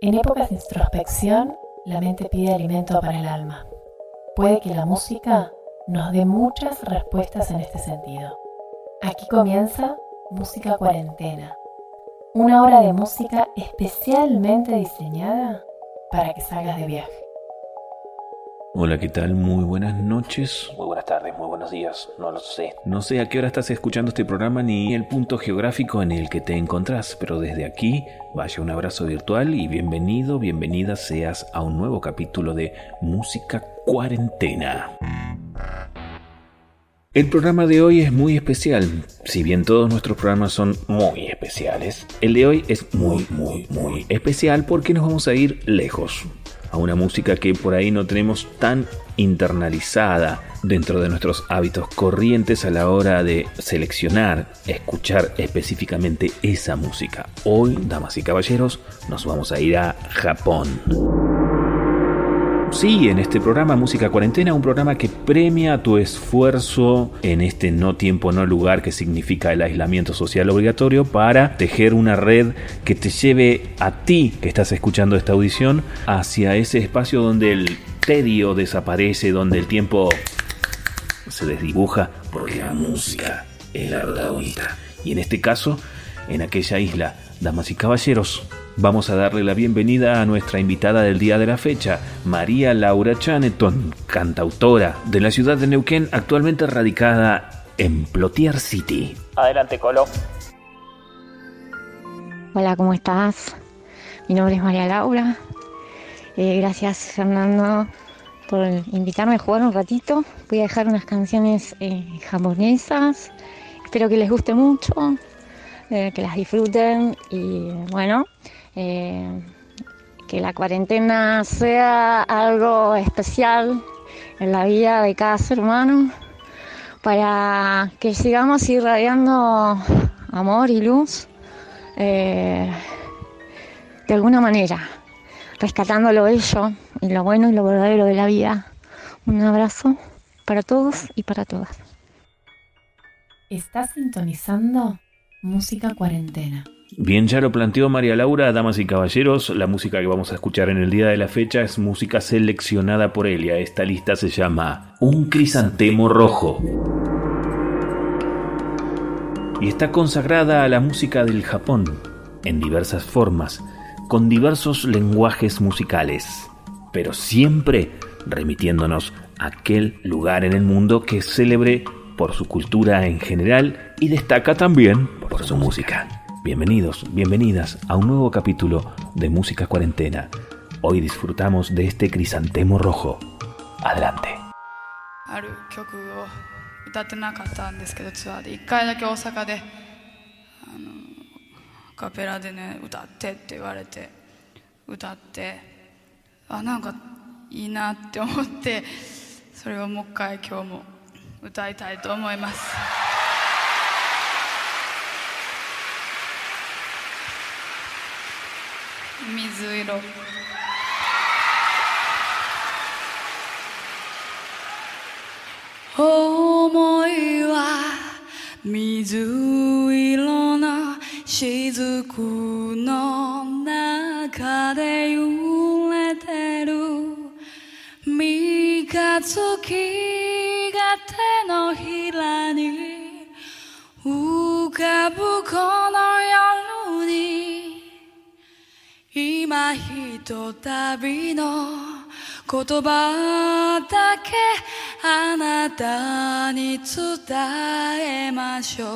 En épocas de introspección, la mente pide alimento para el alma. Puede que la música nos dé muchas respuestas en este sentido. Aquí comienza Música Cuarentena, una hora de música especialmente diseñada para que salgas de viaje. Hola, ¿qué tal? Muy buenas noches, muy buenas tardes, muy buenos días, no lo sé. No sé a qué hora estás escuchando este programa ni el punto geográfico en el que te encontrás, pero desde aquí vaya un abrazo virtual y bienvenido, bienvenida seas a un nuevo capítulo de Música Cuarentena. El programa de hoy es muy especial. Si bien todos nuestros programas son muy especiales, el de hoy es muy, muy, muy especial porque nos vamos a ir lejos. A una música que por ahí no tenemos tan internalizada dentro de nuestros hábitos corrientes a la hora de seleccionar, escuchar específicamente esa música. Hoy, damas y caballeros, nos vamos a ir a Japón. Sí, en este programa Música Cuarentena, un programa que premia tu esfuerzo en este no tiempo, no lugar que significa el aislamiento social obligatorio para tejer una red que te lleve a ti que estás escuchando esta audición hacia ese espacio donde el tedio desaparece, donde el tiempo se desdibuja, porque la música es la protagonista. Y en este caso, en aquella isla, damas y caballeros, Vamos a darle la bienvenida a nuestra invitada del día de la fecha, María Laura Chaneton, cantautora de la ciudad de Neuquén, actualmente radicada en Plotier City. Adelante, Colo. Hola, ¿cómo estás? Mi nombre es María Laura. Eh, gracias, Fernando, por invitarme a jugar un ratito. Voy a dejar unas canciones eh, japonesas. Espero que les guste mucho, eh, que las disfruten y bueno, eh, que la cuarentena sea algo especial en la vida de cada ser humano para que sigamos irradiando amor y luz eh, de alguna manera, rescatando lo bello y lo bueno y lo verdadero de la vida. Un abrazo para todos y para todas. Estás sintonizando Música Cuarentena. Bien, ya lo planteó María Laura, damas y caballeros, la música que vamos a escuchar en el día de la fecha es música seleccionada por Elia. Esta lista se llama Un crisantemo rojo. Y está consagrada a la música del Japón, en diversas formas, con diversos lenguajes musicales, pero siempre remitiéndonos a aquel lugar en el mundo que es célebre por su cultura en general y destaca también por su música. Bienvenidos, bienvenidas a un nuevo capítulo de Música Cuarentena. Hoy disfrutamos de este crisantemo rojo. Adelante. ある曲を歌ってなかったんですけどツアーで1回だけ大阪であのカペラでね歌ってって言われて歌ってあなんかいいなって思ってそれをもう一回今日も歌いたいと思います。 水色。思いは水色の雫の中で揺れてる。三日月今ひとたびの言葉だけあなたに伝えましょう。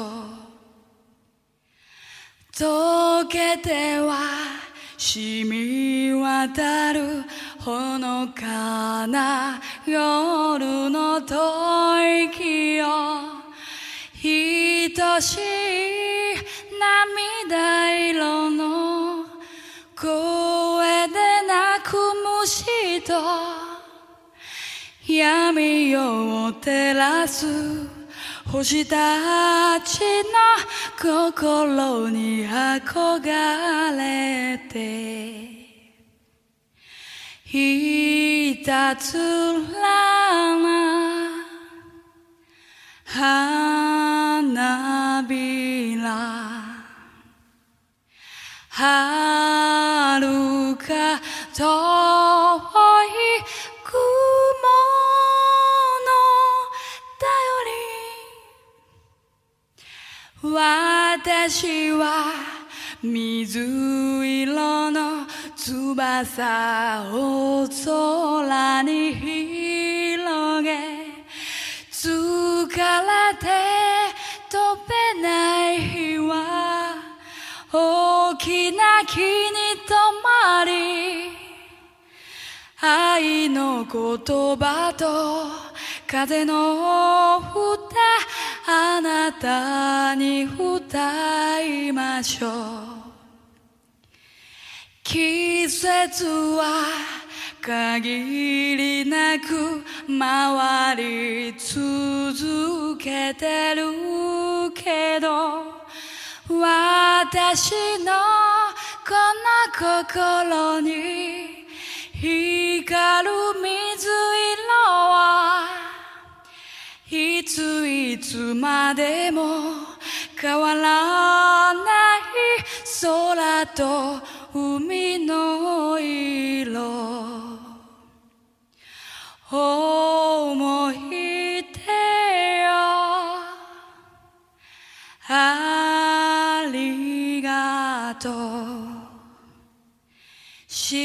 溶けては染み渡るほのかな夜の吐息よ愛しい涙色の声で泣く虫と闇夜を照らす星たちの心に憧れて。ひたつらな。花びら。遥か遠い雲の頼り私は水色の翼を空に広げ疲れて飛べない日は大きな木に止まり愛の言葉と風の歌あなたに歌いましょう。季節は限りなく回り続けてるけど私のこの心に光る水色はいついつまでも変わらない空と海の色。思い出よ。白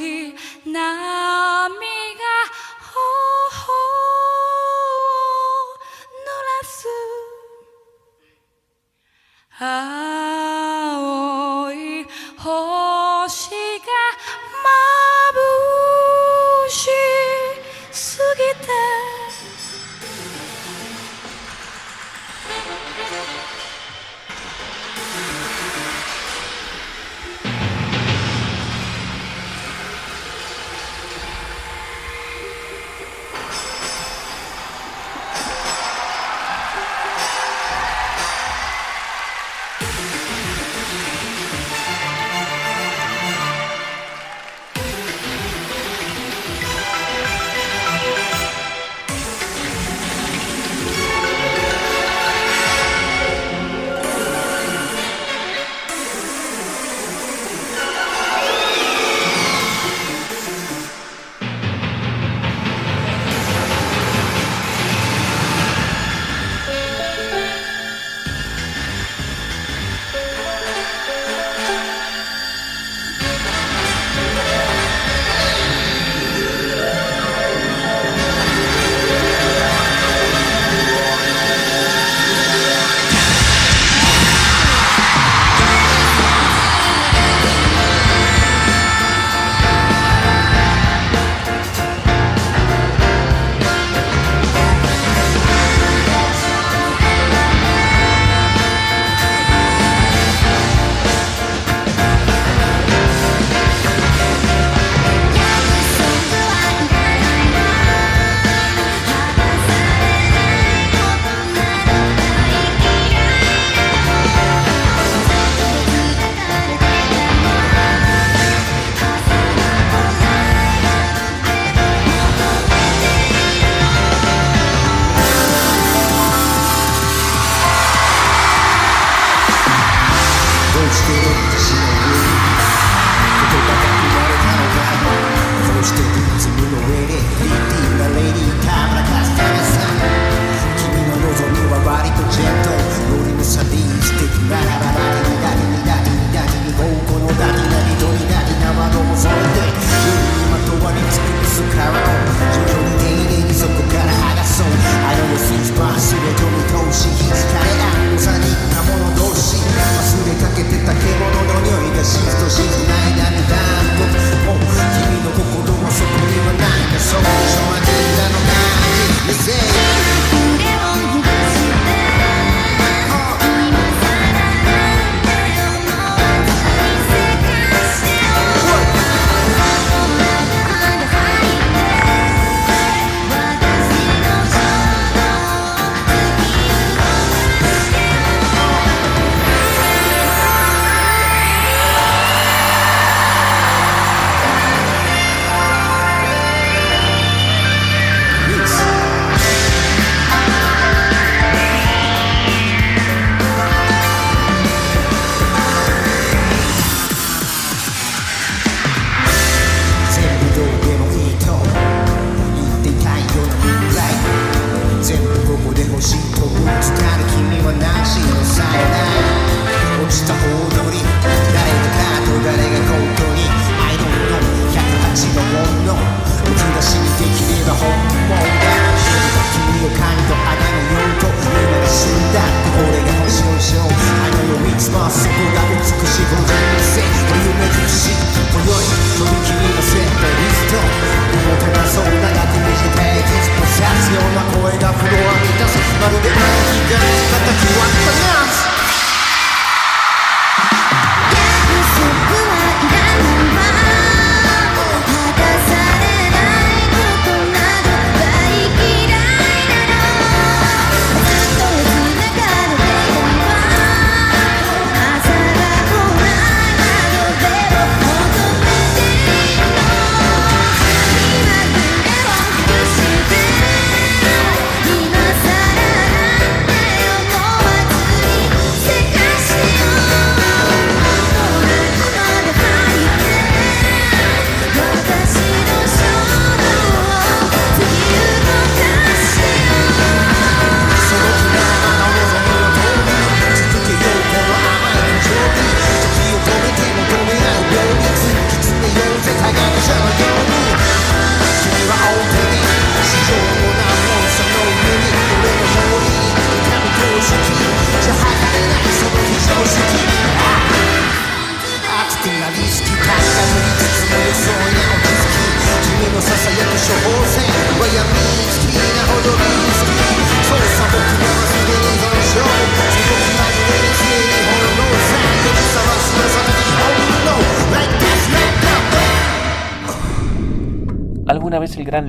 い波が頬を濡らす。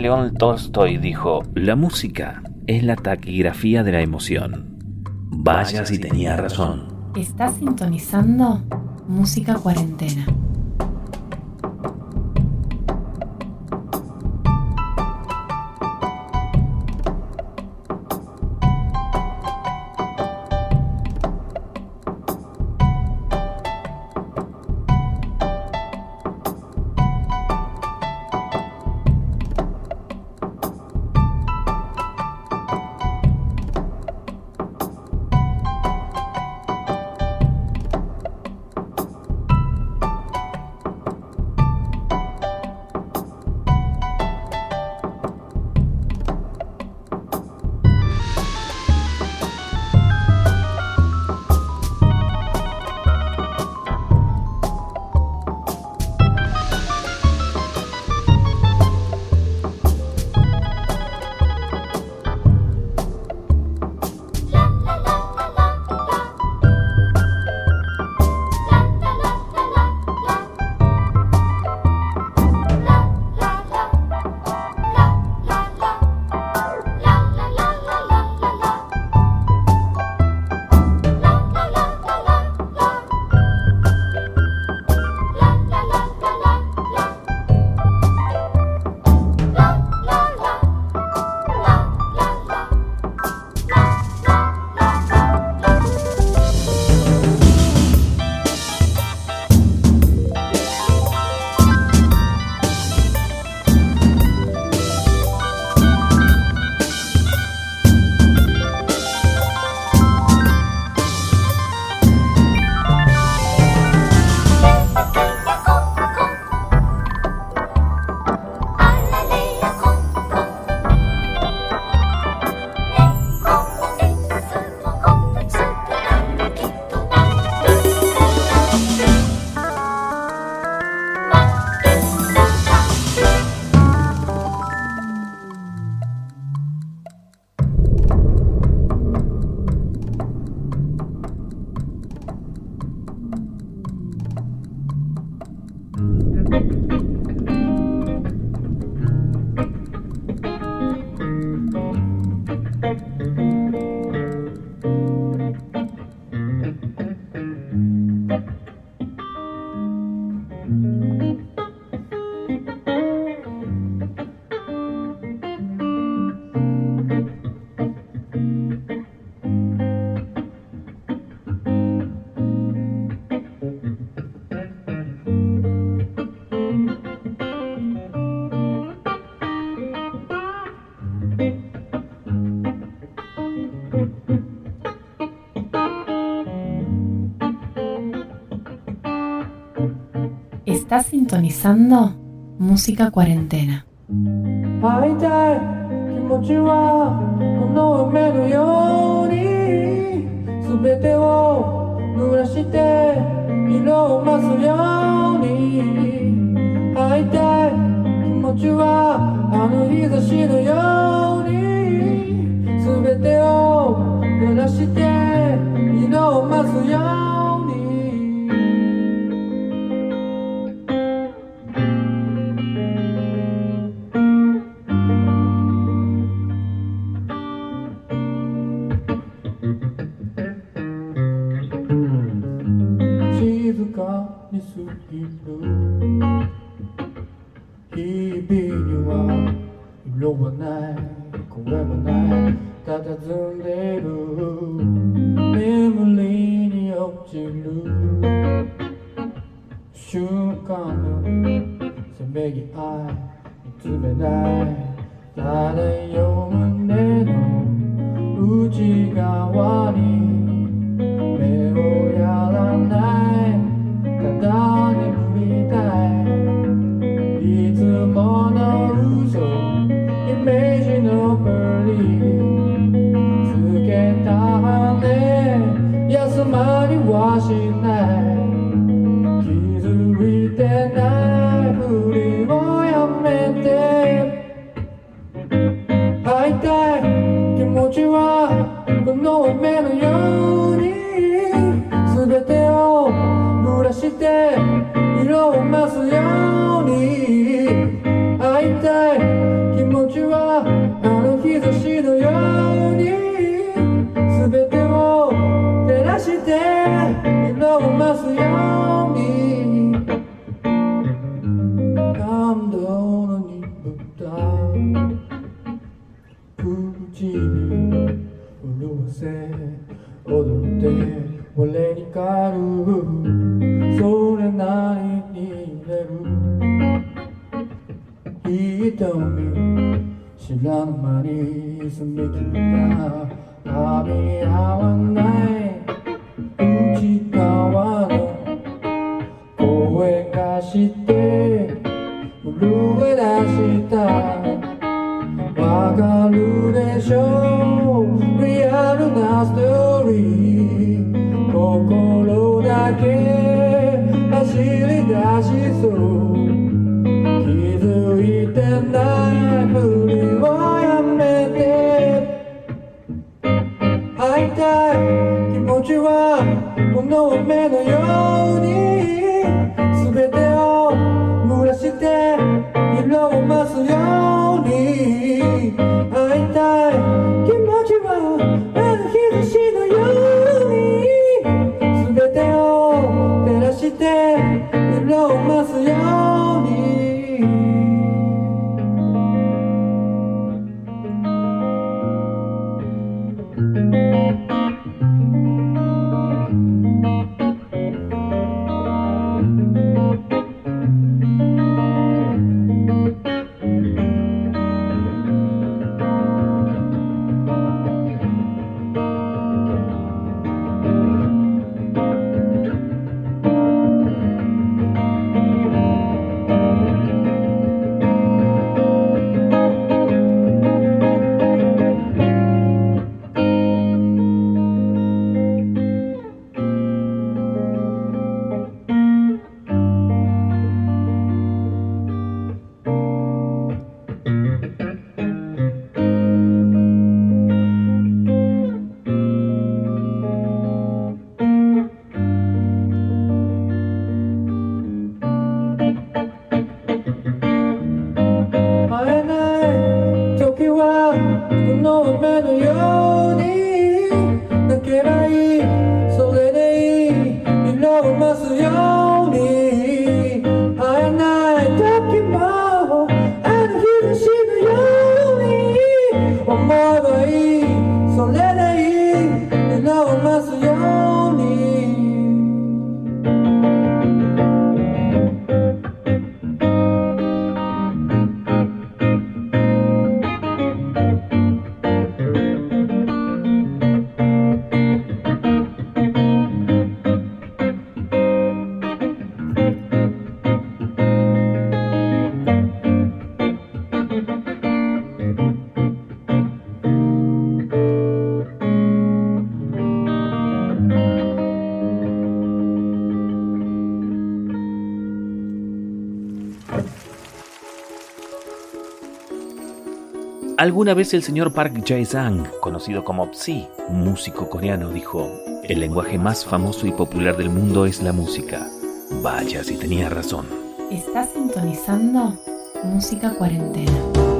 León Tolstoy dijo, la música es la taquigrafía de la emoción. Vaya si tenía razón. Estás sintonizando Música Cuarentena. Estás sintonizando música cuarentena. 会 you know, messy, Alguna vez el señor Park Jae-sang, conocido como Psy, músico coreano, dijo, el lenguaje más famoso y popular del mundo es la música. Vaya si tenía razón. Está sintonizando Música Cuarentena.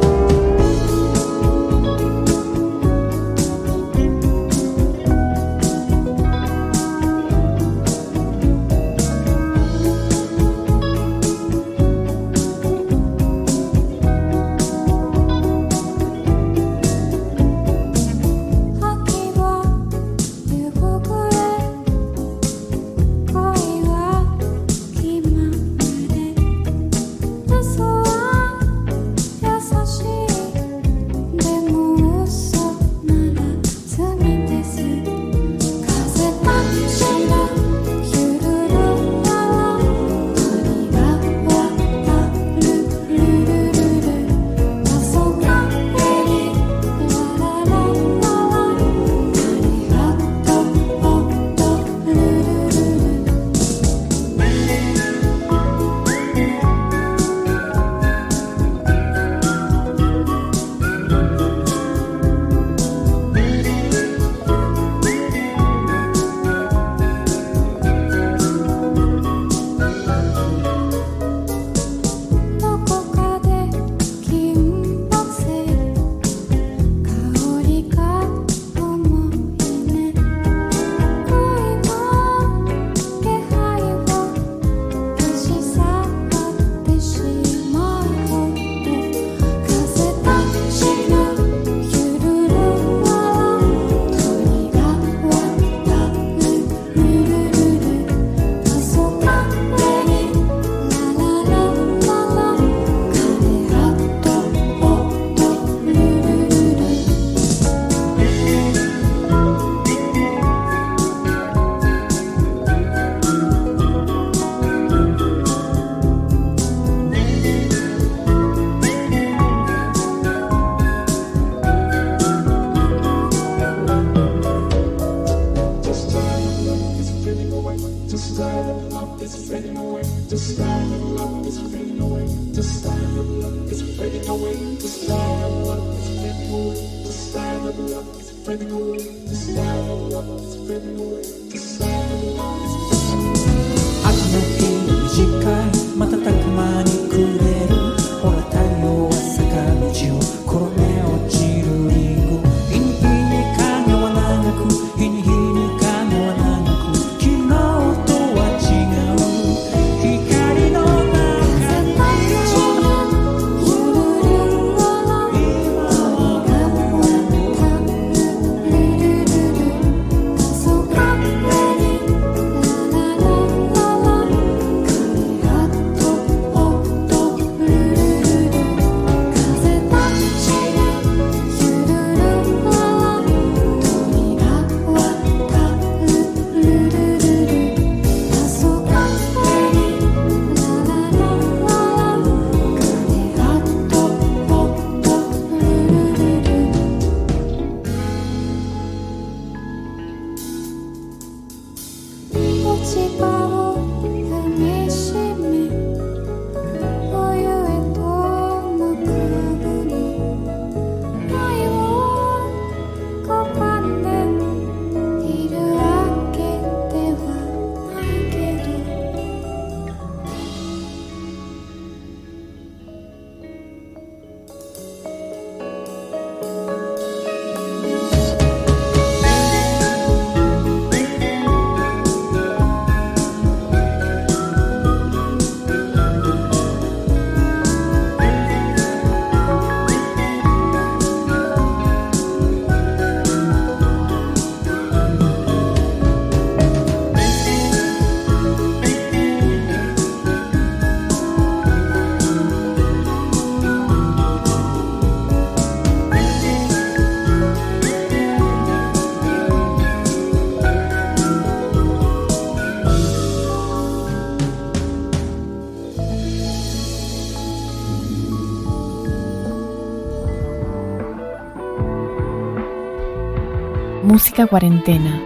Cuarentena,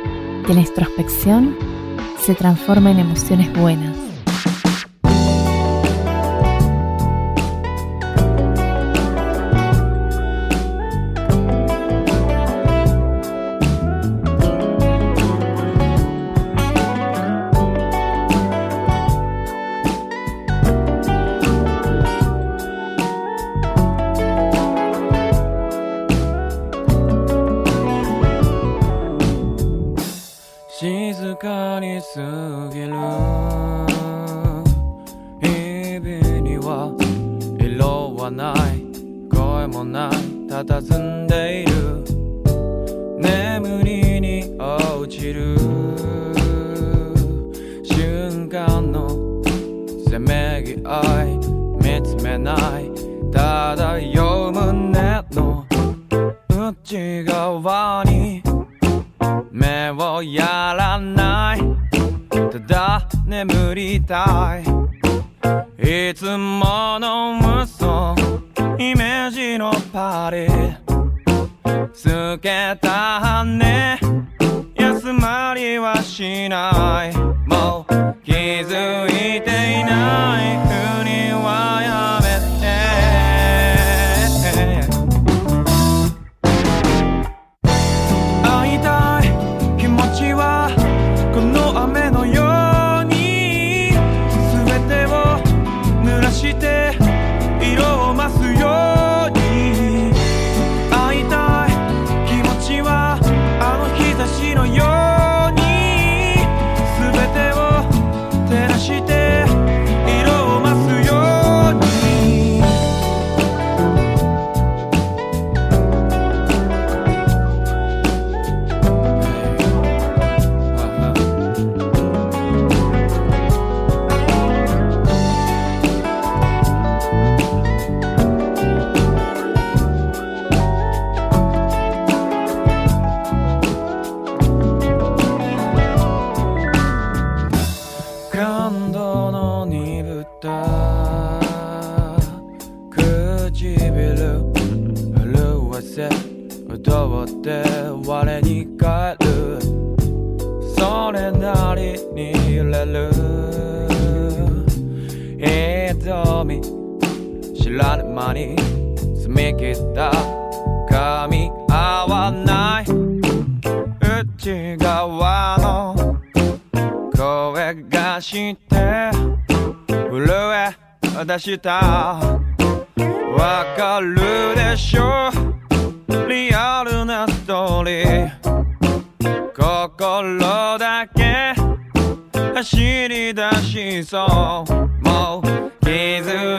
que la introspección se transforma en emociones buenas. かに過ぎる。日々には色はない声もない佇んでいる。眠りに落ちる。瞬間のせめぎ合い見つめないただ漂う胸の内側に目をやただ眠りたい。いつもの嘘イメージのパリ。透けた羽休まりはしない。もう気づいていない。ふりは感動の鈍った。唇震わせ。踊って我に返る。それなりに揺れる。瞳知らぬ間に澄み切った。噛み合わない。内側して震え出したわかるでしょ？リアルなストーリー。心だけ。走り出しそう。もう気づい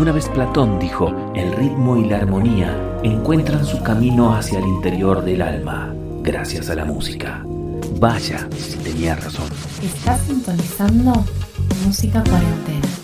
Alguna vez Platón dijo, el ritmo y la armonía encuentran su camino hacia el interior del alma, gracias a la música. Vaya, si tenía razón. Estás sintonizando música cuarentena.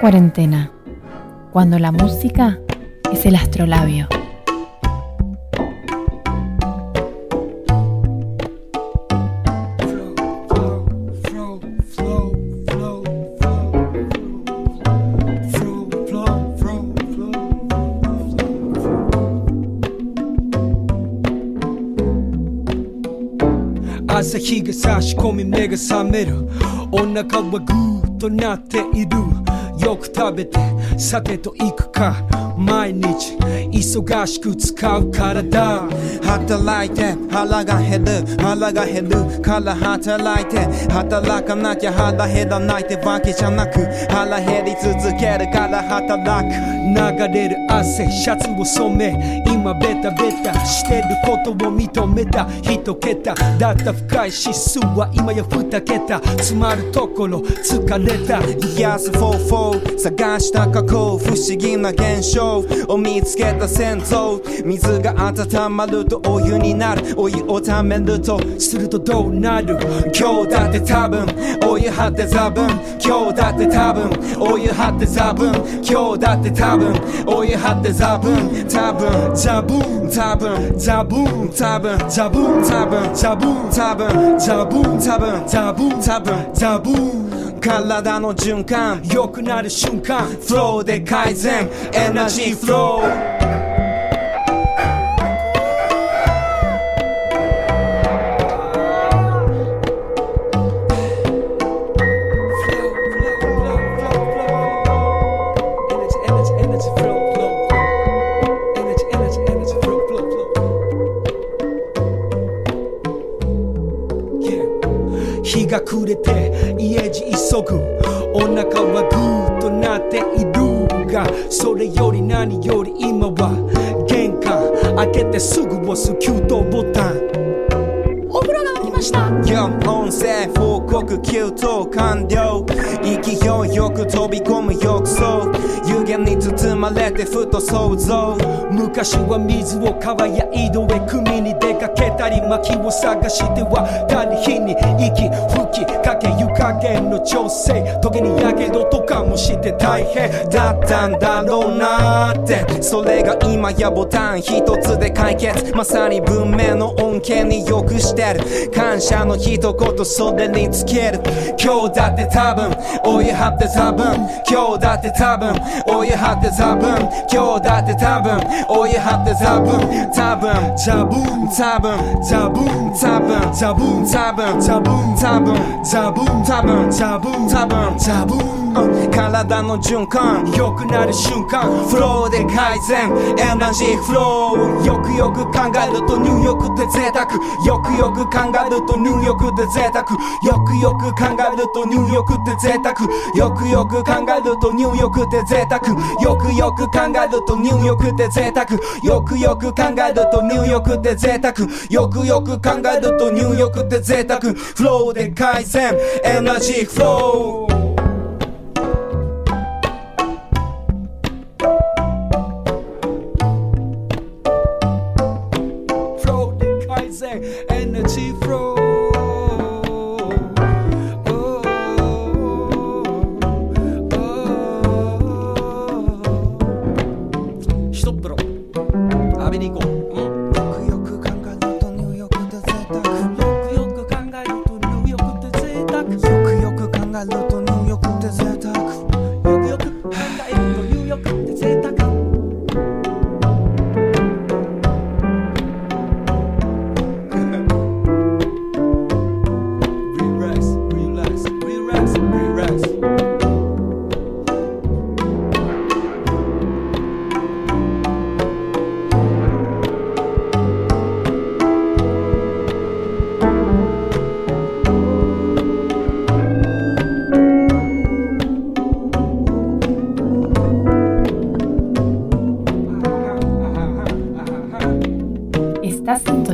cuarentena. Cuando la música es el astrolabio. I 朝日が差し込み目が覚めるお腹はグーッとなっているよく 食べてさてと行くか。毎日忙しく使うからだ働いて腹が減る。腹が減るから働いて。働かなきゃ腹減らないってわけじゃなく腹減り続けるから働く。流れる汗シャツを染め今ベタベタしてることを認めた。一桁だった深い指数は今や二桁。詰まるところ疲れた。イヤス44探した過去不思議な現象。を見つけた戦争水が温まるとお湯になる。お湯をためるとするとどうなる？今日だって多分お湯張ってザブン今日だって多分お湯張ってザブン今日だって多分追い張ってザブン多分ザブン多分ザブン多分ザブン多分ザブン多分ザブン多分ザブン多分ザブン体の循環良くなる瞬間フローで改善エナジーフローが暮れて家路急ぐ。お腹はグーッとなっているがそれより何より今は玄関開けてすぐ押す給湯ボタン。お風呂が沸きました。4音声報告給湯完了勢いよく飛び込む浴槽湯気に包まれてふと想像。昔は水を川や井戸へ汲みに出かけたり薪を探しては谷火に息吹きかけ湯加減の調整時にやけどとかもして大変だったんだろうなって。それが今やボタン一つで解決。まさに文明の恩恵によくしてる。感謝の一言それにつける。今日だって多分 اوی حد تبم که عادت تبم اوی حد تبم که عادت تبم اوی حد تبم تبم جبون تبم جبون تبم جبون تبم جبون تبم جبون تبم جبون تبم جبون 体の循環良くなる瞬間フローで改善エナジーフローよくよく考えると入浴って贅沢よくよく考えると入浴って贅沢よくよく考えると入浴って贅沢よくよく考えると入浴って贅沢よくよく考えると入浴って贅沢よくよく考えると入浴って贅沢よくよく考えると入浴って贅沢フローで改善エナジーフロー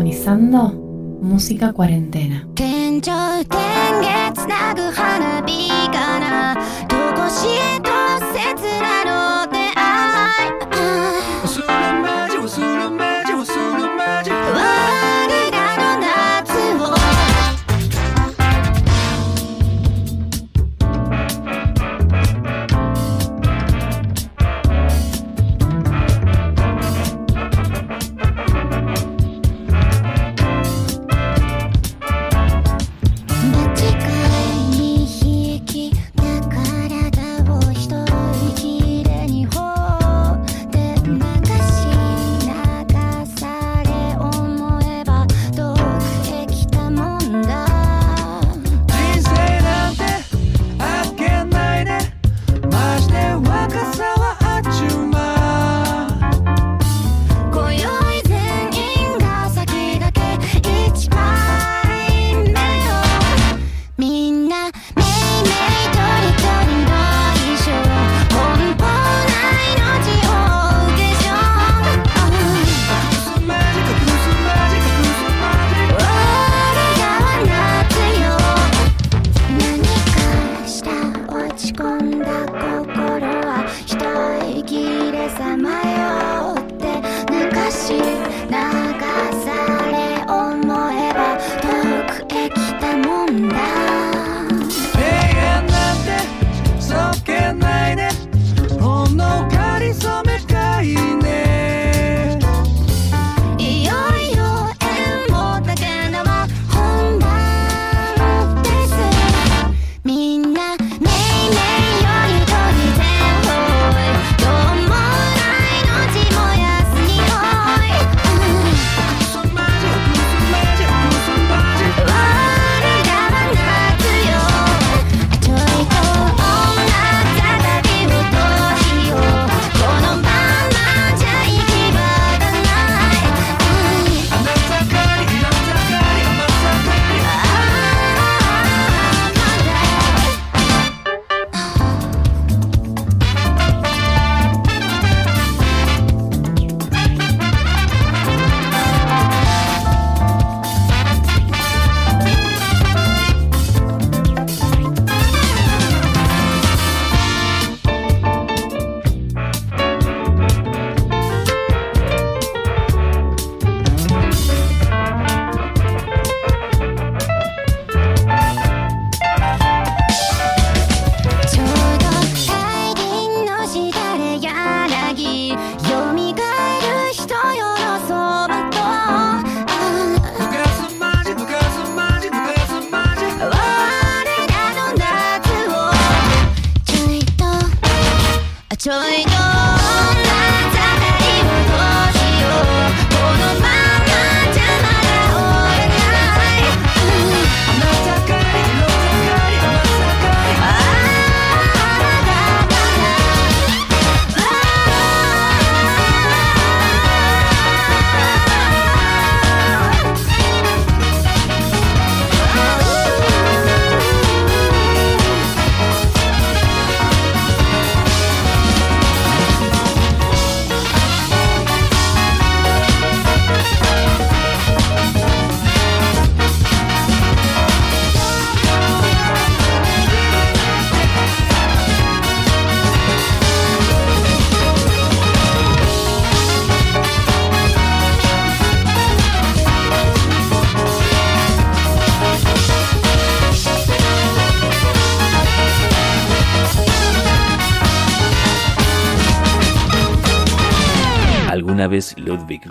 protagonizando Música Cuarentena.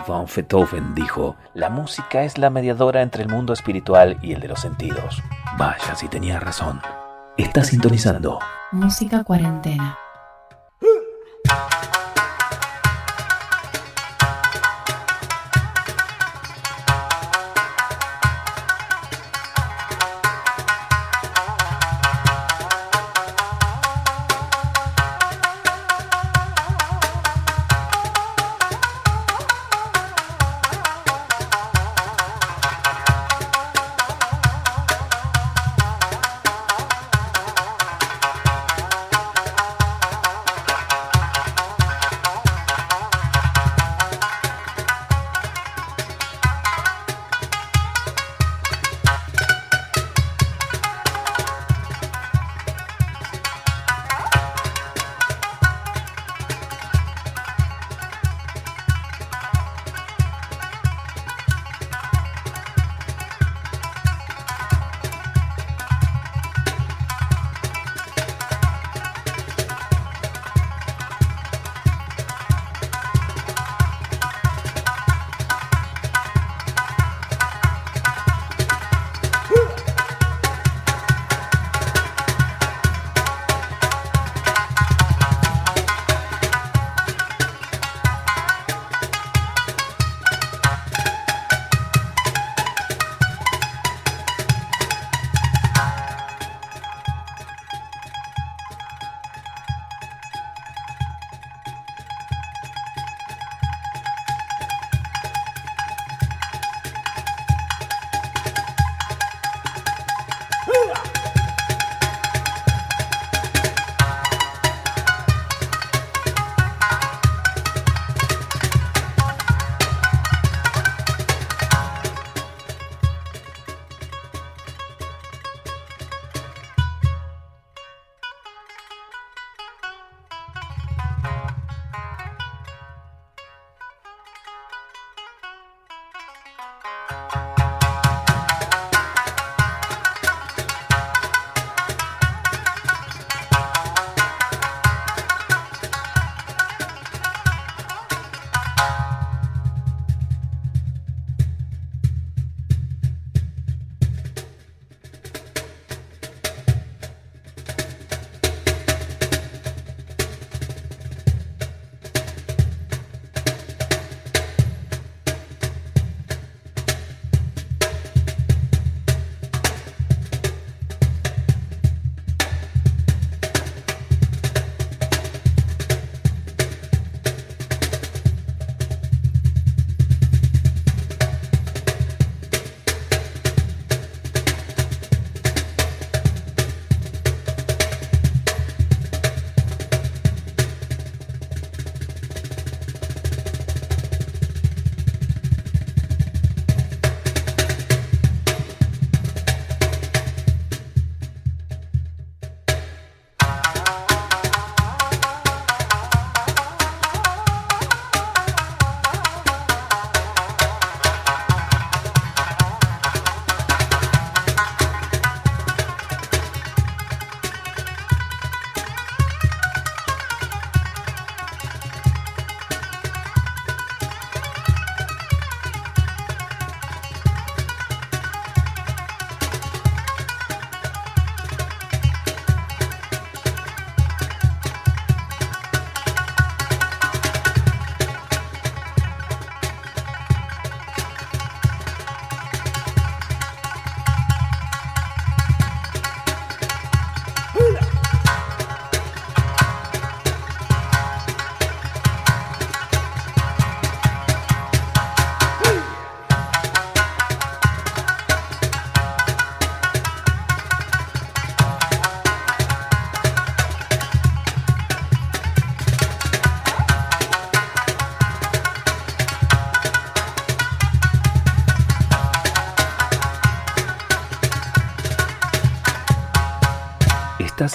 Von Beethoven dijo, la música es la mediadora entre el mundo espiritual y el de los sentidos. Vaya si tenía razón. Está sintonizando. Música cuarentena.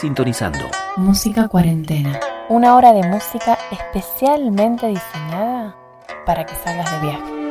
Sintonizando. Música cuarentena. Una hora de música especialmente diseñada para que salgas de viaje.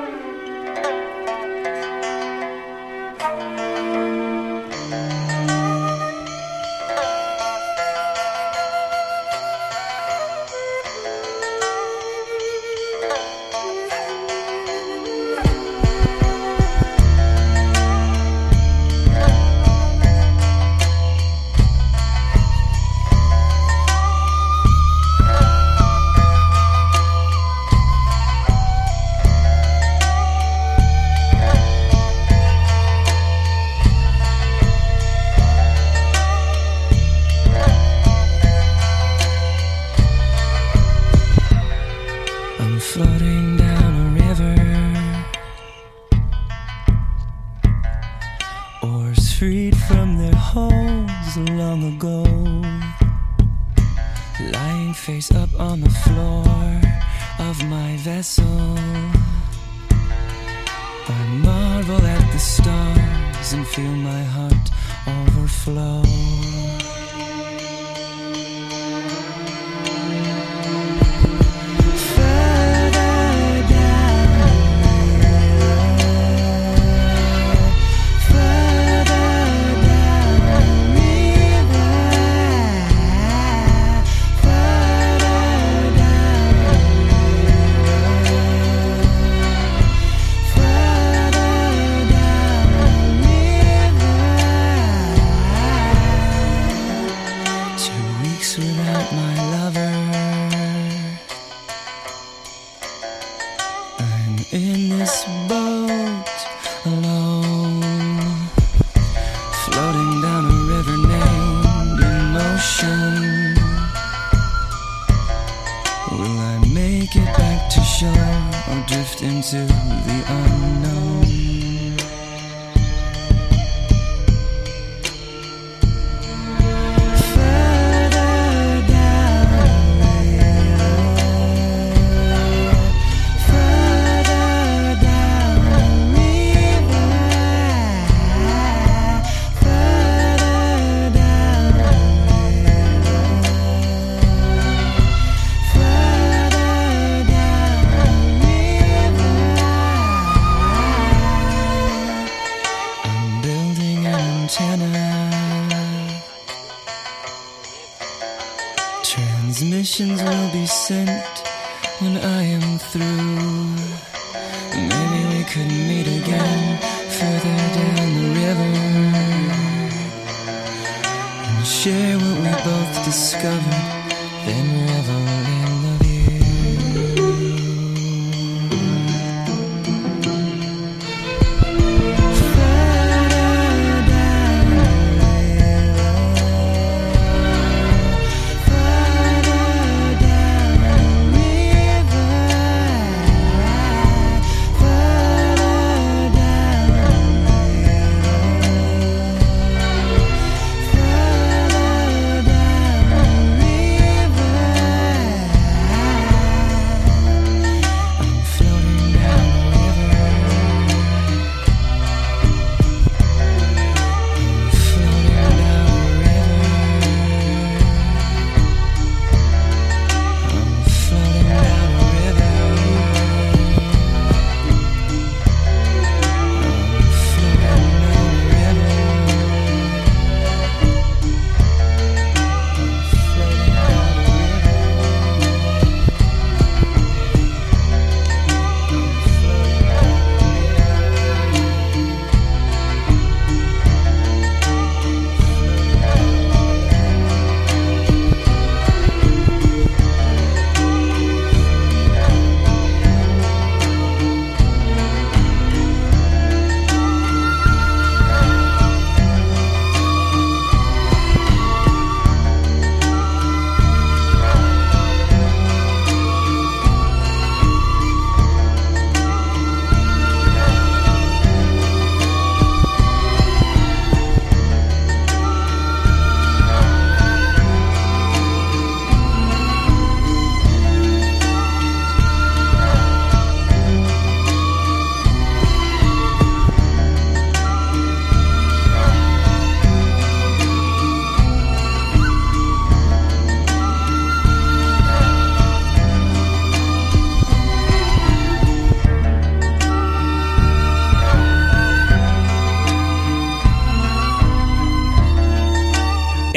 Or drift into the unknown.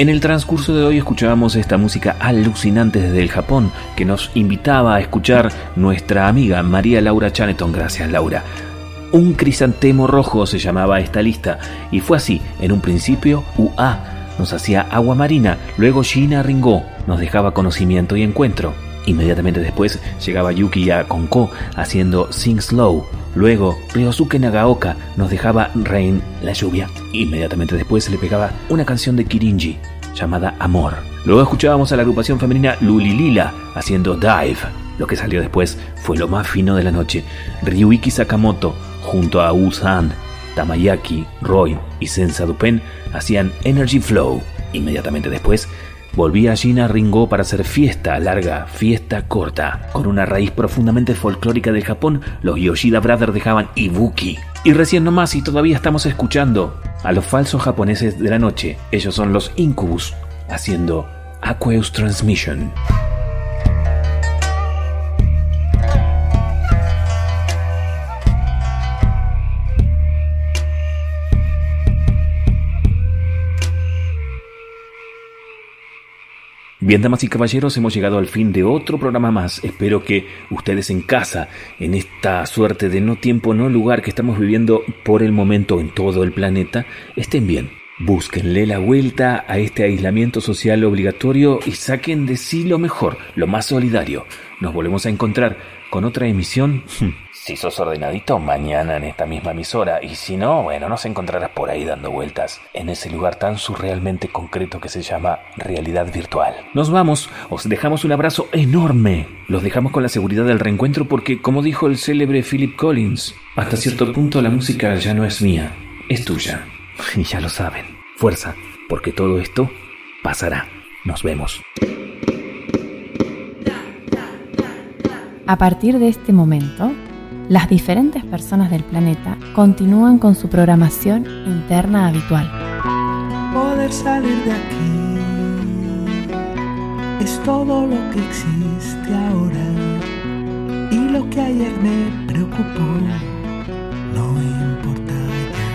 En el transcurso de hoy escuchábamos esta música alucinante desde el Japón que nos invitaba a escuchar nuestra amiga María Laura Chaneton. Gracias Laura. Un crisantemo rojo se llamaba esta lista y fue así. En un principio UA nos hacía agua marina, luego Shina Ringo nos dejaba conocimiento y encuentro. Inmediatamente después llegaba Yuki ya Konko haciendo Sing Slow. Luego Ryosuke Nagaoka nos dejaba Rain, la lluvia. Inmediatamente después se le pegaba una canción de Kirinji llamada Amor. Luego escuchábamos a la agrupación femenina Lulilila haciendo Dive. Lo que salió después fue lo más fino de la noche. Ryuiki Sakamoto junto a Usan, Tamayaki, Roy y Sensa Dupen hacían Energy Flow. Inmediatamente después Volvía Gina Ringo para hacer fiesta larga, fiesta corta. Con una raíz profundamente folclórica del Japón, los Yoshida Brothers dejaban Ibuki. Y recién nomás y todavía estamos escuchando a los falsos japoneses de la noche. Ellos son los Incubus, haciendo Aqueous Transmission. Bien, damas y caballeros, hemos llegado al fin de otro programa más. Espero que ustedes en casa, en esta suerte de no tiempo, no lugar que estamos viviendo por el momento en todo el planeta, estén bien. Búsquenle la vuelta a este aislamiento social obligatorio y saquen de sí lo mejor, lo más solidario. Nos volvemos a encontrar con otra emisión. Si sos ordenadito, mañana en esta misma emisora. Y si no, bueno, nos encontrarás por ahí dando vueltas en ese lugar tan surrealmente concreto que se llama realidad virtual. Nos vamos, os dejamos un abrazo enorme. Los dejamos con la seguridad del reencuentro porque, como dijo el célebre Philip Collins, hasta cierto punto la música ya no es mía, es tuya. Y ya lo saben. Fuerza, porque todo esto pasará. Nos vemos. A partir de este momento, las diferentes personas del planeta continúan con su programación interna habitual. Poder salir de aquí es todo lo que existe ahora y lo que ayer me preocupó no importa ya.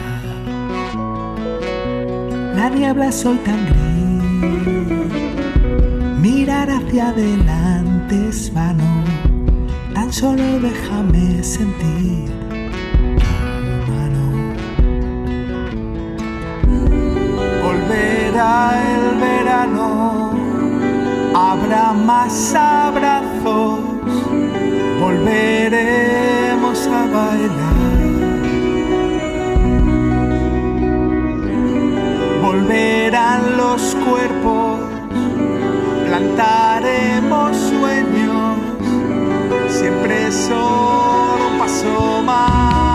La niebla es hoy tan gris, mirar hacia adelante es vano solo déjame sentir tu mano. Volverá el verano, habrá más abrazos, volveremos a bailar. Volverán los cuerpos, plantaremos adesso non passo.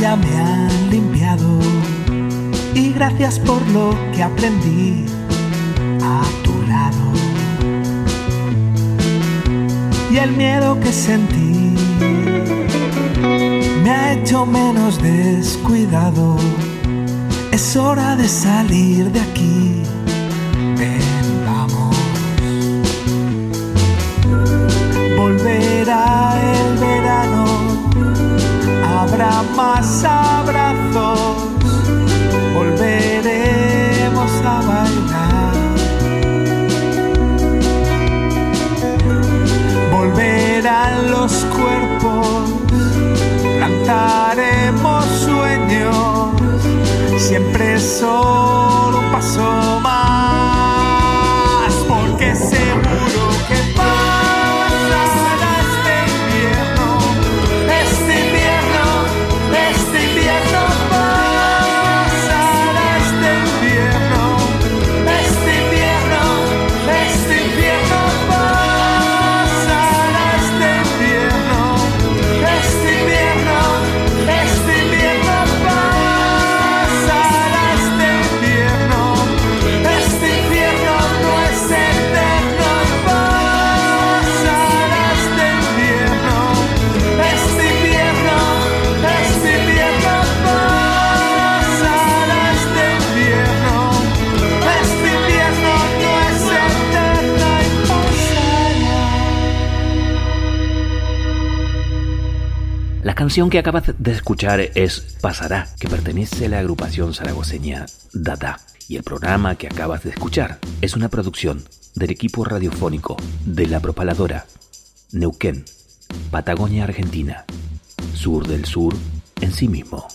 Ya me han limpiado y gracias por lo que aprendí a tu lado y el miedo que sentí me ha hecho menos descuidado. Es hora de salir de aquí. Ven, vamos. Volverá el verano, habrá más abrazos, volveremos a bailar. volverán los cuerpos, plantaremos sueños, siempre solo un paso más, canción que acabas de escuchar es Pasará, que pertenece a la agrupación zaragoceña Dada. Y el programa que acabas de escuchar es una producción del equipo radiofónico de La Propaladora, Neuquén, Patagonia, Argentina, sur del sur en sí mismo.